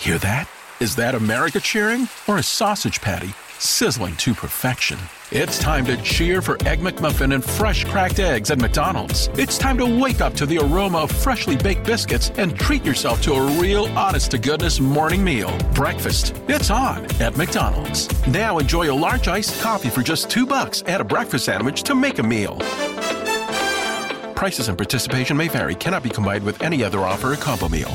Hear that? Is that America cheering or a sausage patty sizzling to perfection? It's time to cheer for Egg McMuffin and fresh cracked eggs at McDonald's. It's time to wake up to the aroma of freshly baked biscuits and treat yourself to a real honest to goodness morning meal. Breakfast. It's on at McDonald's. Now enjoy a large iced coffee for just 2 bucks. Add a breakfast sandwich to make a meal. Prices and participation may vary. Cannot be combined with any other offer or combo meal.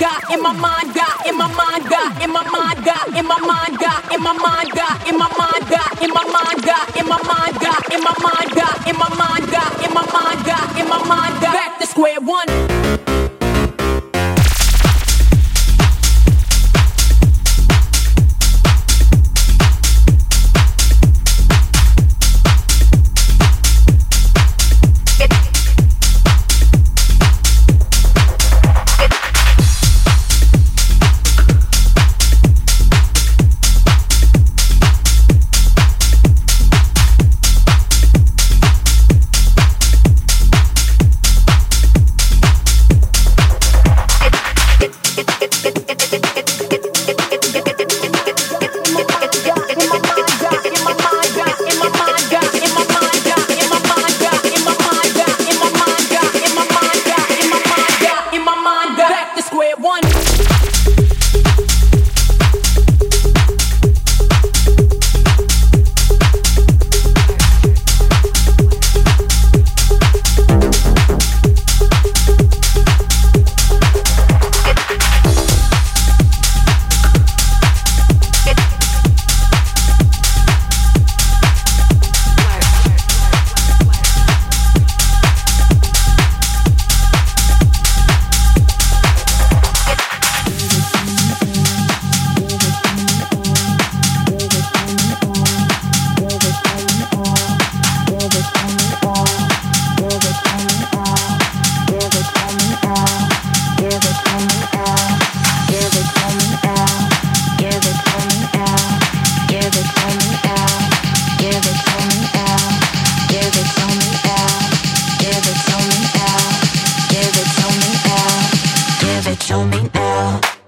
got in my mind, got in my mind, got in my mind, got in my mind, got in my mind, got in my mind, got in my mind, got in my mind, got in my mind, got in my mind, got in my mind, got in my mind, got back to square one. L.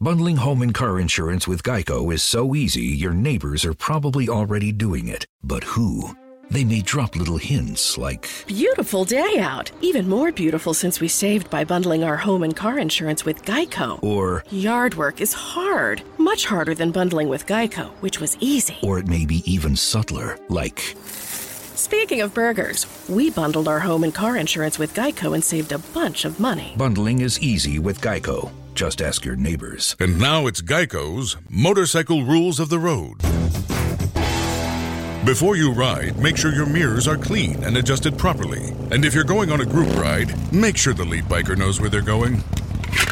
Bundling home and car insurance with Geico is so easy, your neighbors are probably already doing it. But who? They may drop little hints like Beautiful day out. Even more beautiful since we saved by bundling our home and car insurance with Geico. Or Yard work is hard, much harder than bundling with Geico, which was easy. Or it may be even subtler, like Speaking of burgers, we bundled our home and car insurance with Geico and saved a bunch of money. Bundling is easy with Geico. Just ask your neighbors. And now it's Geico's Motorcycle Rules of the Road. Before you ride, make sure your mirrors are clean and adjusted properly. And if you're going on a group ride, make sure the lead biker knows where they're going.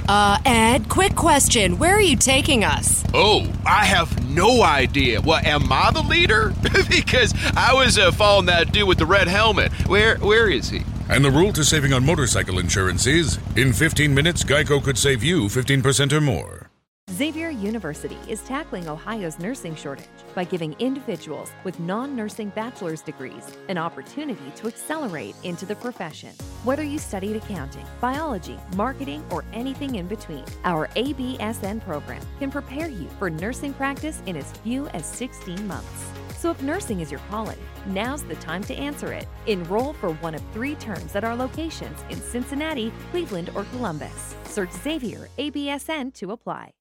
Uh, Ed, quick question. Where are you taking us? Oh, I have no idea. What am I the leader? because I was uh, following that dude with the red helmet. Where where is he? And the rule to saving on motorcycle insurance is in 15 minutes, Geico could save you 15% or more. Xavier University is tackling Ohio's nursing shortage by giving individuals with non nursing bachelor's degrees an opportunity to accelerate into the profession. Whether you studied accounting, biology, marketing, or anything in between, our ABSN program can prepare you for nursing practice in as few as 16 months. So if nursing is your calling, now's the time to answer it. Enroll for one of three terms at our locations in Cincinnati, Cleveland, or Columbus. Search Xavier ABSN to apply.